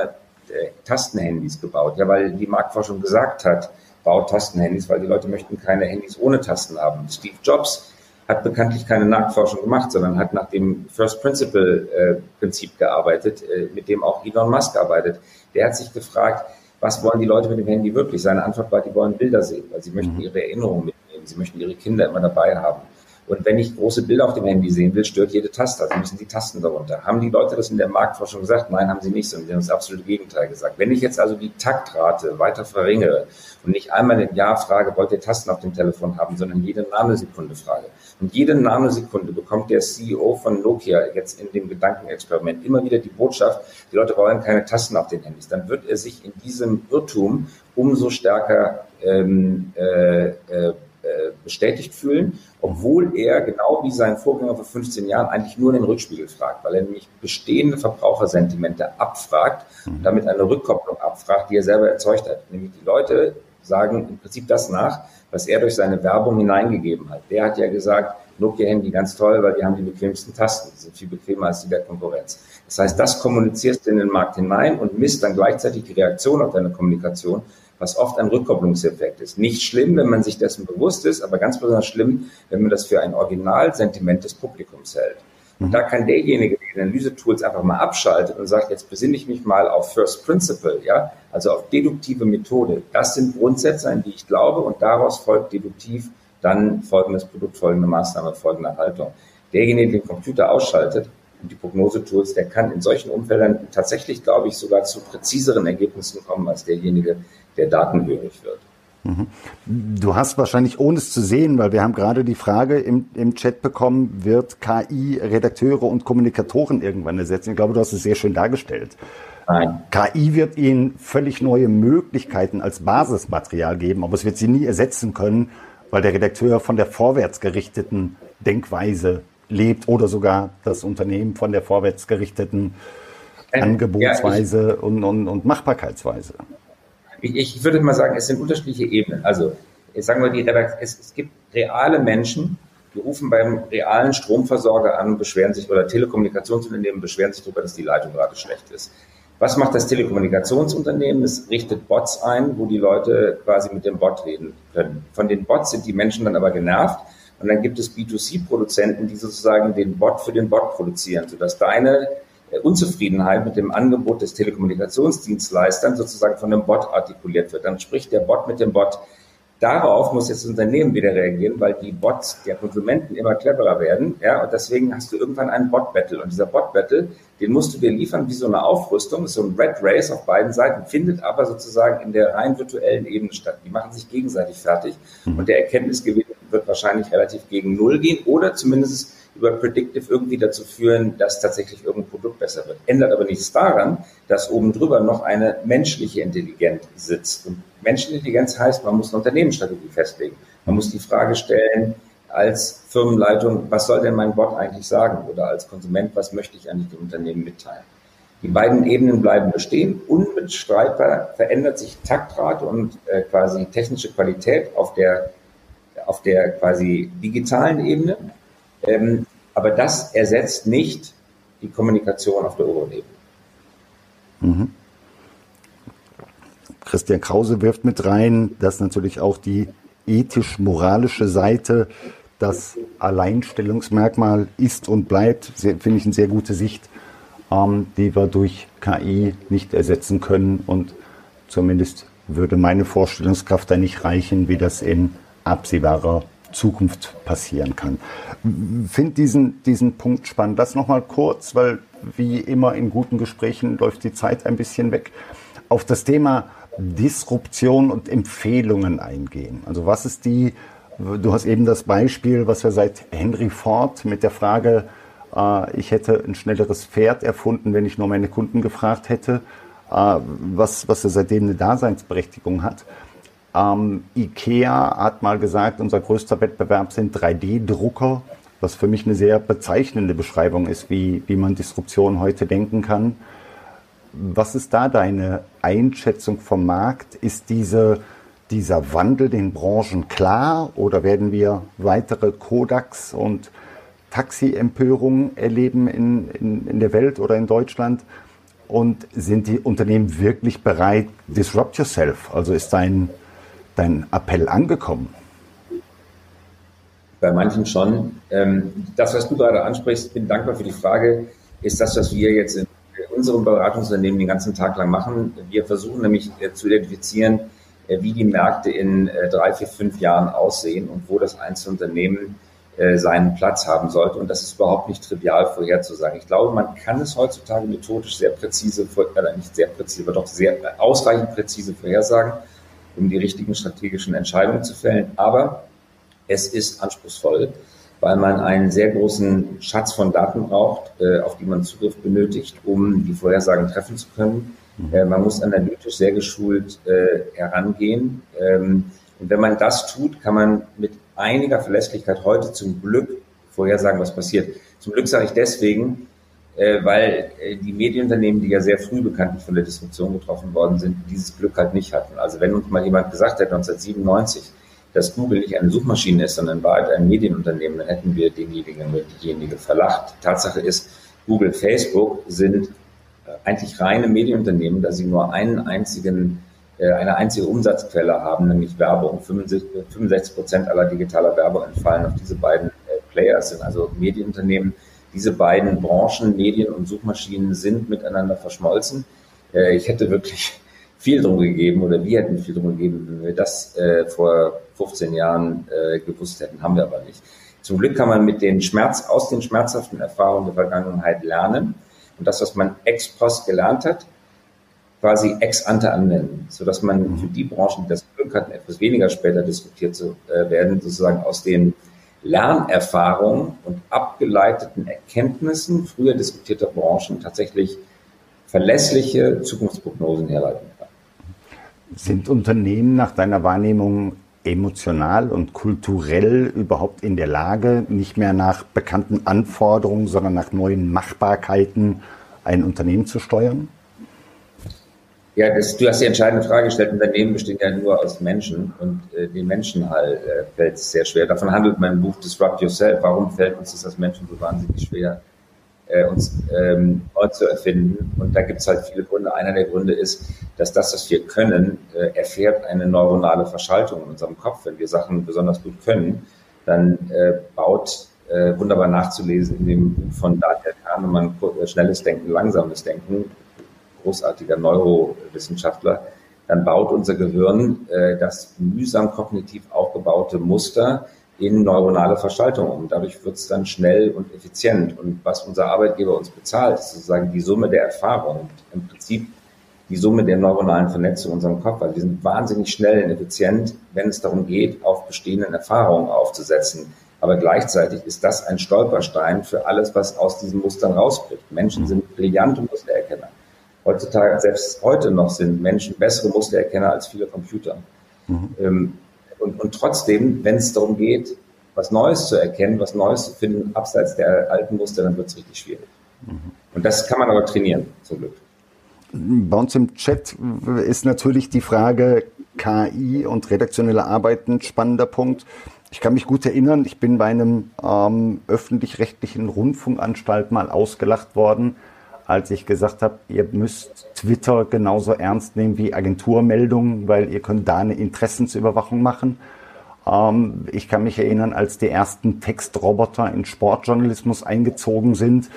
äh, Tastenhandys gebaut? Ja, weil die Marktforschung gesagt hat, baut Tastenhandys, weil die Leute möchten keine Handys ohne Tasten haben. Steve Jobs hat bekanntlich keine Nachforschung gemacht, sondern hat nach dem First Principle äh, Prinzip gearbeitet, äh, mit dem auch Elon Musk arbeitet. Der hat sich gefragt, was wollen die Leute mit dem Handy wirklich? Seine Antwort war, die wollen Bilder sehen, weil sie möchten mhm. ihre Erinnerungen mitnehmen, sie möchten ihre Kinder immer dabei haben. Und wenn ich große Bilder auf dem Handy sehen will, stört jede Taste. Also müssen die Tasten darunter. Haben die Leute das in der Marktforschung gesagt? Nein, haben sie nicht, sondern sie haben das absolute Gegenteil gesagt. Wenn ich jetzt also die Taktrate weiter verringere und nicht einmal im Jahr frage, wollt ihr Tasten auf dem Telefon haben, sondern jede Nanosekunde frage. Und jede Nanosekunde bekommt der CEO von Nokia jetzt in dem Gedankenexperiment immer wieder die Botschaft, die Leute wollen keine Tasten auf den Handys. Dann wird er sich in diesem Irrtum umso stärker ähm, äh, äh, bestätigt fühlen, obwohl er genau wie sein Vorgänger vor 15 Jahren eigentlich nur den Rückspiegel fragt, weil er nämlich bestehende Verbrauchersentimente abfragt und damit eine Rückkopplung abfragt, die er selber erzeugt hat. Nämlich die Leute sagen im Prinzip das nach, was er durch seine Werbung hineingegeben hat. Der hat ja gesagt, Nokia-Handy ganz toll, weil die haben die bequemsten Tasten, die sind viel bequemer als die der Konkurrenz. Das heißt, das kommunizierst du in den Markt hinein und misst dann gleichzeitig die Reaktion auf deine Kommunikation was oft ein Rückkopplungseffekt ist. Nicht schlimm, wenn man sich dessen bewusst ist, aber ganz besonders schlimm, wenn man das für ein Originalsentiment des Publikums hält. Und da kann derjenige, der die Analyse-Tools einfach mal abschaltet und sagt, jetzt besinne ich mich mal auf First Principle, ja, also auf deduktive Methode. Das sind Grundsätze, an die ich glaube und daraus folgt deduktiv dann folgendes Produkt, folgende Maßnahme, folgende Haltung. Derjenige, der den Computer ausschaltet und die Prognosetools, der kann in solchen Umfeldern tatsächlich, glaube ich, sogar zu präziseren Ergebnissen kommen als derjenige, der datenhörig wird. Mhm. Du hast wahrscheinlich, ohne es zu sehen, weil wir haben gerade die Frage im, im Chat bekommen, wird KI Redakteure und Kommunikatoren irgendwann ersetzen? Ich glaube, du hast es sehr schön dargestellt. Nein. KI wird ihnen völlig neue Möglichkeiten als Basismaterial geben, aber es wird sie nie ersetzen können, weil der Redakteur von der vorwärtsgerichteten Denkweise lebt oder sogar das Unternehmen von der vorwärtsgerichteten äh, Angebotsweise ja, und, und, und Machbarkeitsweise ich, ich würde mal sagen, es sind unterschiedliche Ebenen. Also, sagen wir, die Redakt es, es gibt reale Menschen, die rufen beim realen Stromversorger an, beschweren sich, oder Telekommunikationsunternehmen beschweren sich darüber, dass die Leitung gerade schlecht ist. Was macht das Telekommunikationsunternehmen? Es richtet Bots ein, wo die Leute quasi mit dem Bot reden können. Von den Bots sind die Menschen dann aber genervt. Und dann gibt es B2C-Produzenten, die sozusagen den Bot für den Bot produzieren, sodass deine Unzufriedenheit mit dem Angebot des Telekommunikationsdienstleistern sozusagen von einem Bot artikuliert wird. Dann spricht der Bot mit dem Bot. Darauf muss jetzt das Unternehmen wieder reagieren, weil die Bots der Konsumenten immer cleverer werden. Ja, und deswegen hast du irgendwann einen Bot-Battle. Und dieser Bot-Battle, den musst du dir liefern wie so eine Aufrüstung, so ein Red Race auf beiden Seiten, findet aber sozusagen in der rein virtuellen Ebene statt. Die machen sich gegenseitig fertig. Mhm. Und der Erkenntnisgewinn wird wahrscheinlich relativ gegen Null gehen oder zumindest über Predictive irgendwie dazu führen, dass tatsächlich irgendein Produkt besser wird. Ändert aber nichts daran, dass oben drüber noch eine menschliche Intelligenz sitzt. Und menschliche Intelligenz heißt, man muss eine Unternehmensstrategie festlegen. Man muss die Frage stellen, als Firmenleitung, was soll denn mein Bot eigentlich sagen? Oder als Konsument, was möchte ich eigentlich dem Unternehmen mitteilen? Die beiden Ebenen bleiben bestehen. Unbestreitbar verändert sich Taktrate und äh, quasi technische Qualität auf der, auf der quasi digitalen Ebene. Ähm, aber das ersetzt nicht die Kommunikation auf der oberen Ebene. Mhm. Christian Krause wirft mit rein, dass natürlich auch die ethisch-moralische Seite das Alleinstellungsmerkmal ist und bleibt, finde ich eine sehr gute Sicht, ähm, die wir durch KI nicht ersetzen können. Und zumindest würde meine Vorstellungskraft da nicht reichen, wie das in absehbarer Zukunft passieren kann. Finde diesen, diesen Punkt spannend. Das nochmal kurz, weil wie immer in guten Gesprächen läuft die Zeit ein bisschen weg. Auf das Thema Disruption und Empfehlungen eingehen. Also was ist die, du hast eben das Beispiel, was wir seit Henry Ford mit der Frage, äh, ich hätte ein schnelleres Pferd erfunden, wenn ich nur meine Kunden gefragt hätte, äh, was, was ja seitdem eine Daseinsberechtigung hat. Ähm, IKEA hat mal gesagt, unser größter Wettbewerb sind 3D-Drucker, was für mich eine sehr bezeichnende Beschreibung ist, wie, wie man Disruption heute denken kann. Was ist da deine Einschätzung vom Markt? Ist diese, dieser Wandel den Branchen klar oder werden wir weitere Kodaks und Taxi-Empörungen erleben in, in, in der Welt oder in Deutschland? Und sind die Unternehmen wirklich bereit, disrupt yourself? Also ist dein, dein Appell angekommen? Bei manchen schon. Ähm, das, was du gerade ansprichst, bin dankbar für die Frage, ist das, was wir jetzt in unserem Beratungsunternehmen den ganzen Tag lang machen. Wir versuchen nämlich äh, zu identifizieren, äh, wie die Märkte in äh, drei, vier, fünf Jahren aussehen und wo das einzelne Unternehmen seinen Platz haben sollte. Und das ist überhaupt nicht trivial vorherzusagen. Ich glaube, man kann es heutzutage methodisch sehr präzise, äh, nicht sehr präzise, aber doch sehr ausreichend präzise vorhersagen, um die richtigen strategischen Entscheidungen zu fällen. Aber es ist anspruchsvoll weil man einen sehr großen Schatz von Daten braucht, äh, auf die man Zugriff benötigt, um die Vorhersagen treffen zu können. Mhm. Äh, man muss analytisch sehr geschult äh, herangehen. Ähm, und wenn man das tut, kann man mit einiger Verlässlichkeit heute zum Glück vorhersagen, was passiert. Zum Glück sage ich deswegen, weil die Medienunternehmen, die ja sehr früh bekanntlich von der Disruption getroffen worden sind, dieses Glück halt nicht hatten. Also wenn uns mal jemand gesagt hätte, 1997, dass Google nicht eine Suchmaschine ist, sondern in Wahrheit ein Medienunternehmen, dann hätten wir denjenigen oder diejenige verlacht. Tatsache ist, Google, Facebook sind äh, eigentlich reine Medienunternehmen, da sie nur einen einzigen, äh, eine einzige Umsatzquelle haben, nämlich Werbung. 65 Prozent aller digitaler Werbung entfallen auf diese beiden äh, Players, sind also Medienunternehmen. Diese beiden Branchen, Medien und Suchmaschinen, sind miteinander verschmolzen. Ich hätte wirklich *laughs* viel drum gegeben oder wir hätten viel drum gegeben, wenn wir das äh, vor 15 Jahren äh, gewusst hätten, haben wir aber nicht. Zum Glück kann man mit den Schmerz, aus den schmerzhaften Erfahrungen der Vergangenheit lernen und das, was man ex post gelernt hat, quasi ex ante anwenden, sodass man für die Branchen, die das Glück hatten, etwas weniger später diskutiert zu äh, werden, sozusagen aus den Lernerfahrungen und abgeleiteten Erkenntnissen früher diskutierter Branchen tatsächlich verlässliche Zukunftsprognosen herleiten kann. Sind Unternehmen nach deiner Wahrnehmung emotional und kulturell überhaupt in der Lage, nicht mehr nach bekannten Anforderungen, sondern nach neuen Machbarkeiten ein Unternehmen zu steuern? Ja, das, du hast die entscheidende Frage gestellt. Unternehmen bestehen ja nur aus Menschen und äh, den Menschen halt äh, fällt es sehr schwer. Davon handelt mein Buch Disrupt Yourself. Warum fällt uns das als Menschen so wahnsinnig schwer, äh, uns ähm, neu zu erfinden? Und da gibt es halt viele Gründe. Einer der Gründe ist, dass das, was wir können, äh, erfährt eine neuronale Verschaltung in unserem Kopf. Wenn wir Sachen besonders gut können, dann äh, baut äh, wunderbar nachzulesen in dem Buch von Daniel Kahnemann, äh, Schnelles Denken, Langsames Denken, großartiger Neurowissenschaftler, dann baut unser Gehirn äh, das mühsam kognitiv aufgebaute Muster in neuronale Verschaltung um. Dadurch wird es dann schnell und effizient. Und was unser Arbeitgeber uns bezahlt, ist sozusagen die Summe der Erfahrung. Im Prinzip die Summe der neuronalen Vernetzung in unserem Kopf. Also wir sind wahnsinnig schnell und effizient, wenn es darum geht, auf bestehenden Erfahrungen aufzusetzen. Aber gleichzeitig ist das ein Stolperstein für alles, was aus diesen Mustern rausbricht. Menschen sind brillante Mustererkenner. Heutzutage, selbst heute noch, sind Menschen bessere Mustererkenner als viele Computer. Mhm. Ähm, und, und trotzdem, wenn es darum geht, was Neues zu erkennen, was Neues zu finden, abseits der alten Muster, dann wird es richtig schwierig. Mhm. Und das kann man aber trainieren, zum Glück. Bei uns im Chat ist natürlich die Frage KI und redaktionelle Arbeit ein spannender Punkt. Ich kann mich gut erinnern, ich bin bei einem ähm, öffentlich-rechtlichen Rundfunkanstalt mal ausgelacht worden, als ich gesagt habe, ihr müsst Twitter genauso ernst nehmen wie Agenturmeldungen, weil ihr könnt da eine Interessensüberwachung machen. Ähm, ich kann mich erinnern, als die ersten Textroboter in Sportjournalismus eingezogen sind,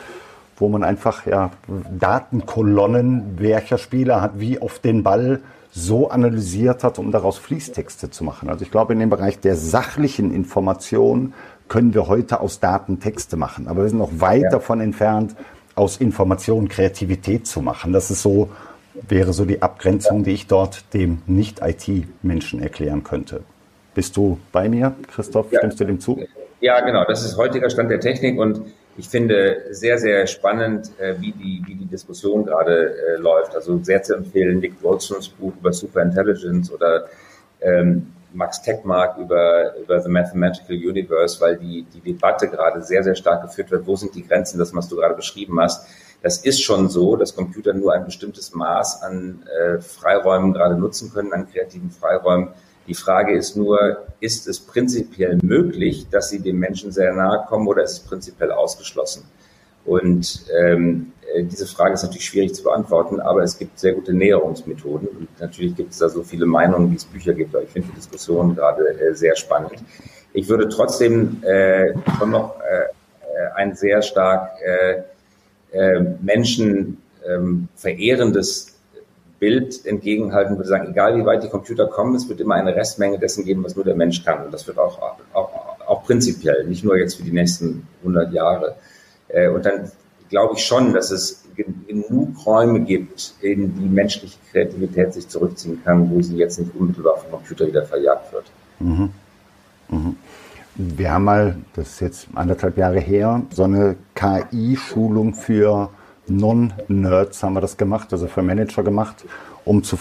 wo man einfach ja, Datenkolonnen, welcher Spieler hat wie auf den Ball so analysiert hat, um daraus Fließtexte zu machen. Also ich glaube, in dem Bereich der sachlichen Information können wir heute aus Daten Texte machen. Aber wir sind noch weit ja. davon entfernt, aus Information Kreativität zu machen. Das ist so wäre so die Abgrenzung, die ich dort dem Nicht-IT-Menschen erklären könnte. Bist du bei mir, Christoph? Ja. Stimmst du dem zu? Ja, genau. Das ist heutiger Stand der Technik und ich finde sehr, sehr spannend, äh, wie die, wie die Diskussion gerade äh, läuft. Also sehr zu empfehlen, Nick Wolfsons Buch über Superintelligence oder ähm, Max Techmark über, über The Mathematical Universe, weil die, die Debatte gerade sehr, sehr stark geführt wird. Wo sind die Grenzen, das, was du gerade beschrieben hast? Das ist schon so, dass Computer nur ein bestimmtes Maß an äh, Freiräumen gerade nutzen können, an kreativen Freiräumen. Die Frage ist nur, ist es prinzipiell möglich, dass sie dem Menschen sehr nahe kommen oder ist es prinzipiell ausgeschlossen? Und ähm, äh, diese Frage ist natürlich schwierig zu beantworten, aber es gibt sehr gute Näherungsmethoden. Und natürlich gibt es da so viele Meinungen, wie es Bücher gibt. Aber ich finde die Diskussion gerade äh, sehr spannend. Ich würde trotzdem äh, schon noch äh, äh ein sehr stark äh, äh, Menschen ähm, Bild entgegenhalten, würde sagen, egal wie weit die Computer kommen, es wird immer eine Restmenge dessen geben, was nur der Mensch kann. Und das wird auch, auch, auch prinzipiell, nicht nur jetzt für die nächsten 100 Jahre. Äh, und dann glaube ich schon, dass es genug Räume gibt, in die menschliche Kreativität sich zurückziehen kann, wo sie jetzt nicht unmittelbar vom Computer wieder verjagt wird. Mhm. Mhm. Wir haben mal, das ist jetzt anderthalb Jahre her, so eine KI-Schulung für Non-Nerds haben wir das gemacht, also für Manager gemacht, um zu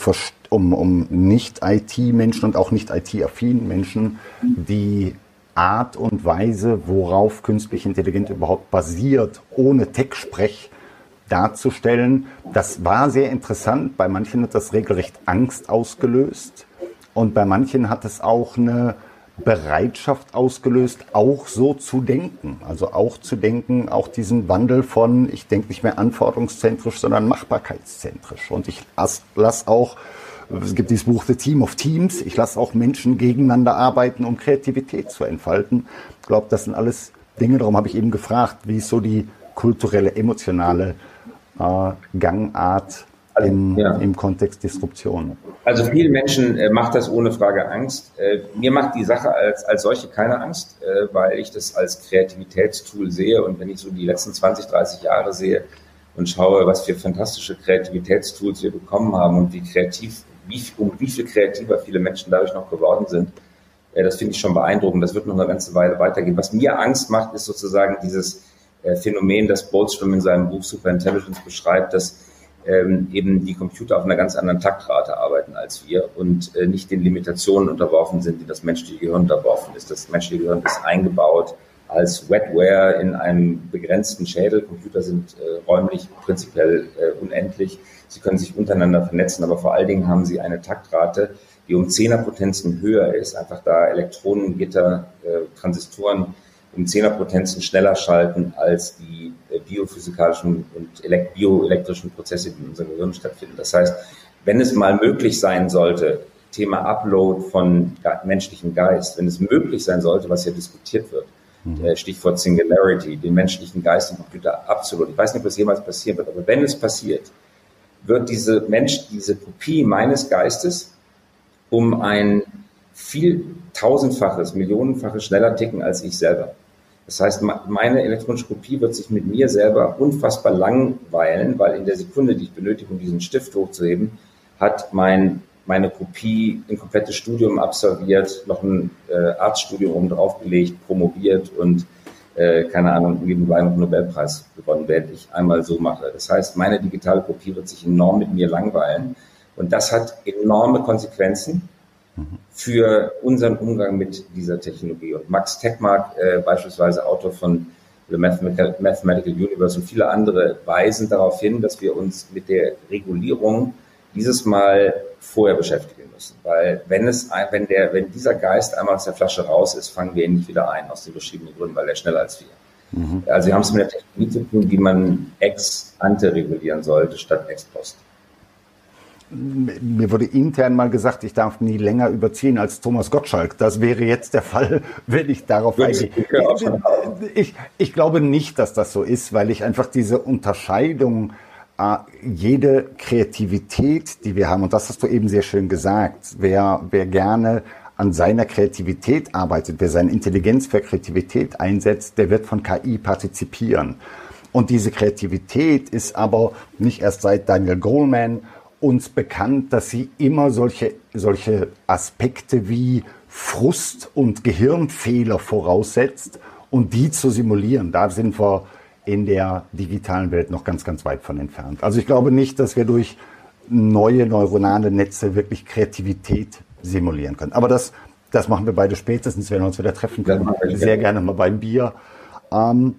um, um nicht IT-Menschen und auch nicht IT-affinen Menschen die Art und Weise, worauf künstliche Intelligenz überhaupt basiert, ohne Tech-Sprech darzustellen. Das war sehr interessant. Bei manchen hat das regelrecht Angst ausgelöst und bei manchen hat es auch eine Bereitschaft ausgelöst, auch so zu denken. Also auch zu denken, auch diesen Wandel von, ich denke nicht mehr anforderungszentrisch, sondern machbarkeitszentrisch. Und ich lasse lass auch, es gibt dieses Buch The Team of Teams, ich lasse auch Menschen gegeneinander arbeiten, um Kreativität zu entfalten. Ich glaube, das sind alles Dinge, darum habe ich eben gefragt, wie ist so die kulturelle, emotionale äh, Gangart also, im, ja. im Kontext Disruption. Also vielen Menschen äh, macht das ohne Frage Angst. Äh, mir macht die Sache als, als solche keine Angst, äh, weil ich das als Kreativitätstool sehe. Und wenn ich so die letzten 20, 30 Jahre sehe und schaue, was für fantastische Kreativitätstools wir bekommen haben und wie kreativ, wie, um wie viel kreativer viele Menschen dadurch noch geworden sind, äh, das finde ich schon beeindruckend. Das wird noch eine ganze Weile weitergehen. Was mir Angst macht, ist sozusagen dieses äh, Phänomen, das Bolstrom in seinem Buch Superintelligence beschreibt, dass ähm, eben die Computer auf einer ganz anderen Taktrate arbeiten als wir und äh, nicht den Limitationen unterworfen sind, die das menschliche Gehirn unterworfen ist. Das menschliche Gehirn ist eingebaut als Wetware in einem begrenzten Schädel. Computer sind äh, räumlich prinzipiell äh, unendlich. Sie können sich untereinander vernetzen, aber vor allen Dingen haben sie eine Taktrate, die um Zehnerpotenzen höher ist, einfach da Elektronengitter, äh, Transistoren um Zehnerpotenzen schneller schalten als die äh, biophysikalischen und bioelektrischen Prozesse, die in unserem Gehirn stattfinden. Das heißt, wenn es mal möglich sein sollte, Thema Upload von menschlichem Geist, wenn es möglich sein sollte, was ja diskutiert wird, mhm. Äh, Stichwort Singularity, den menschlichen Geist im Computer absolut. Ich weiß nicht, ob das jemals passieren wird, aber wenn es passiert, wird diese Mensch, diese Kopie meines Geistes um ein viel tausendfaches, millionenfaches schneller ticken als ich selber. Das heißt, meine elektronische Kopie wird sich mit mir selber unfassbar langweilen, weil in der Sekunde, die ich benötige, um diesen Stift hochzuheben, hat mein, meine Kopie ein komplettes Studium absolviert, noch ein äh, Arztstudium oben draufgelegt, promoviert und äh, keine Ahnung, nebenbei noch Nobelpreis gewonnen, wenn ich einmal so mache. Das heißt, meine digitale Kopie wird sich enorm mit mir langweilen und das hat enorme Konsequenzen für unseren Umgang mit dieser Technologie. Und Max Techmark, äh, beispielsweise Autor von The Mathematical Universe und viele andere, weisen darauf hin, dass wir uns mit der Regulierung dieses Mal vorher beschäftigen müssen. Weil wenn es, wenn der, wenn dieser Geist einmal aus der Flasche raus ist, fangen wir ihn nicht wieder ein, aus den beschriebenen Gründen, weil er schneller als wir. Mhm. Also wir haben es mit der Technologie zu tun, die man ex ante regulieren sollte, statt ex post mir wurde intern mal gesagt, ich darf nie länger überziehen als Thomas Gottschalk. Das wäre jetzt der Fall, *laughs* wenn ich darauf eingehe. Ich, ich, glaube nicht, dass das so ist, weil ich einfach diese Unterscheidung, jede Kreativität, die wir haben, und das hast du eben sehr schön gesagt, wer, wer gerne an seiner Kreativität arbeitet, wer seine Intelligenz für Kreativität einsetzt, der wird von KI partizipieren. Und diese Kreativität ist aber nicht erst seit Daniel Goleman uns bekannt, dass sie immer solche, solche Aspekte wie Frust und Gehirnfehler voraussetzt und die zu simulieren. Da sind wir in der digitalen Welt noch ganz, ganz weit von entfernt. Also ich glaube nicht, dass wir durch neue neuronale Netze wirklich Kreativität simulieren können. Aber das, das machen wir beide spätestens, wenn wir uns wieder treffen können. Sehr gerne mal beim Bier. Ähm,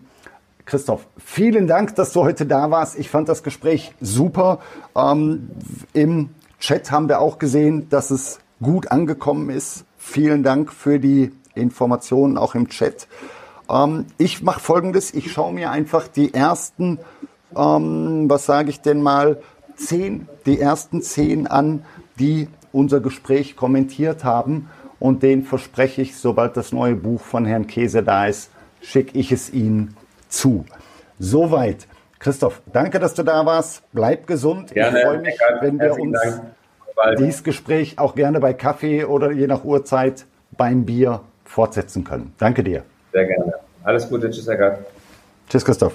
Christoph, vielen Dank, dass du heute da warst. Ich fand das Gespräch super. Ähm, Im Chat haben wir auch gesehen, dass es gut angekommen ist. Vielen Dank für die Informationen auch im Chat. Ähm, ich mache Folgendes. Ich schaue mir einfach die ersten, ähm, was sage ich denn mal, zehn, die ersten zehn an, die unser Gespräch kommentiert haben. Und den verspreche ich, sobald das neue Buch von Herrn Käse da ist, schicke ich es Ihnen zu. Soweit. Christoph, danke, dass du da warst. Bleib gesund. Gerne. Ich freue mich, wenn wir uns dieses Gespräch auch gerne bei Kaffee oder je nach Uhrzeit beim Bier fortsetzen können. Danke dir. Sehr gerne. Alles Gute. Tschüss, Herr Gart. Tschüss, Christoph.